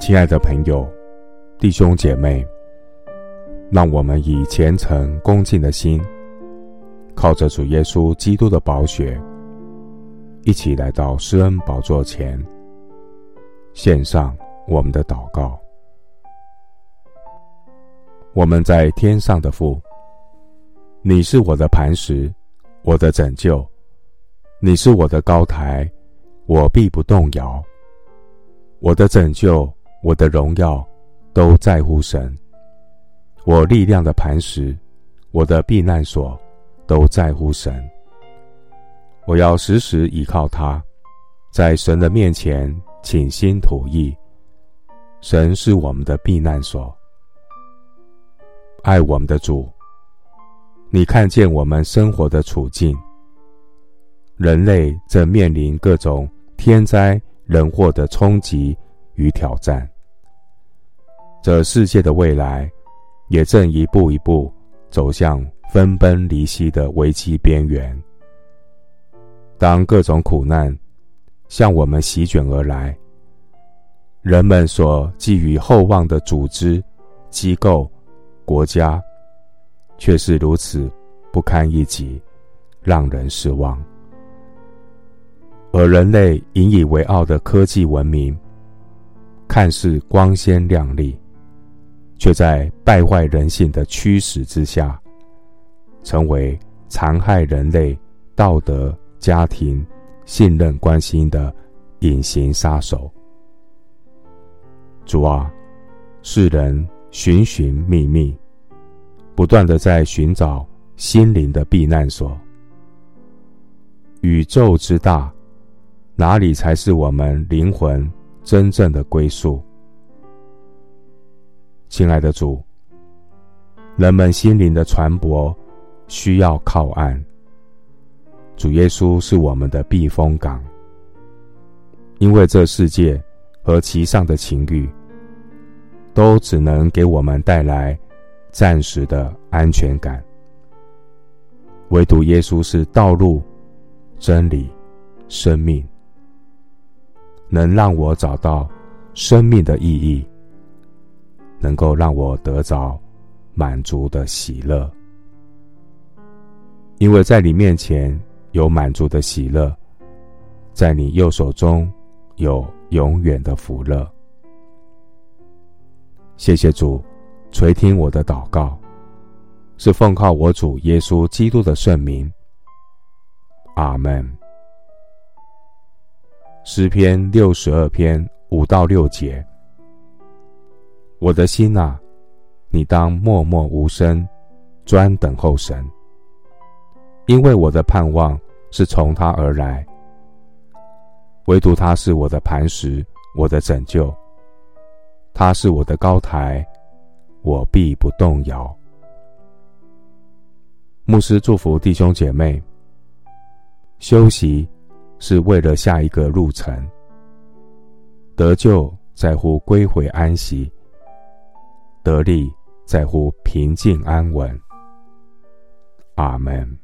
亲爱的朋友、弟兄姐妹，让我们以虔诚恭敬的心，靠着主耶稣基督的宝血，一起来到施恩宝座前，献上我们的祷告。我们在天上的父，你是我的磐石，我的拯救，你是我的高台，我必不动摇。我的拯救，我的荣耀，都在乎神。我力量的磐石，我的避难所，都在乎神。我要时时倚靠他，在神的面前倾心吐意。神是我们的避难所，爱我们的主。你看见我们生活的处境，人类正面临各种天灾。人祸的冲击与挑战，这世界的未来也正一步一步走向分崩离析的危机边缘。当各种苦难向我们席卷而来，人们所寄予厚望的组织、机构、国家，却是如此不堪一击，让人失望。而人类引以为傲的科技文明，看似光鲜亮丽，却在败坏人性的驱使之下，成为残害人类道德、家庭、信任关系的隐形杀手。主啊，世人寻寻觅觅，不断的在寻找心灵的避难所。宇宙之大。哪里才是我们灵魂真正的归宿？亲爱的主，人们心灵的船舶需要靠岸，主耶稣是我们的避风港。因为这世界和其上的情欲，都只能给我们带来暂时的安全感，唯独耶稣是道路、真理、生命。能让我找到生命的意义，能够让我得着满足的喜乐，因为在你面前有满足的喜乐，在你右手中有永远的福乐。谢谢主垂听我的祷告，是奉靠我主耶稣基督的圣名。阿门。诗篇六十二篇五到六节：我的心啊，你当默默无声，专等候神，因为我的盼望是从他而来。唯独他是我的磐石，我的拯救，他是我的高台，我必不动摇。牧师祝福弟兄姐妹，休息。是为了下一个路程。得救在乎归回安息，得力在乎平静安稳。阿门。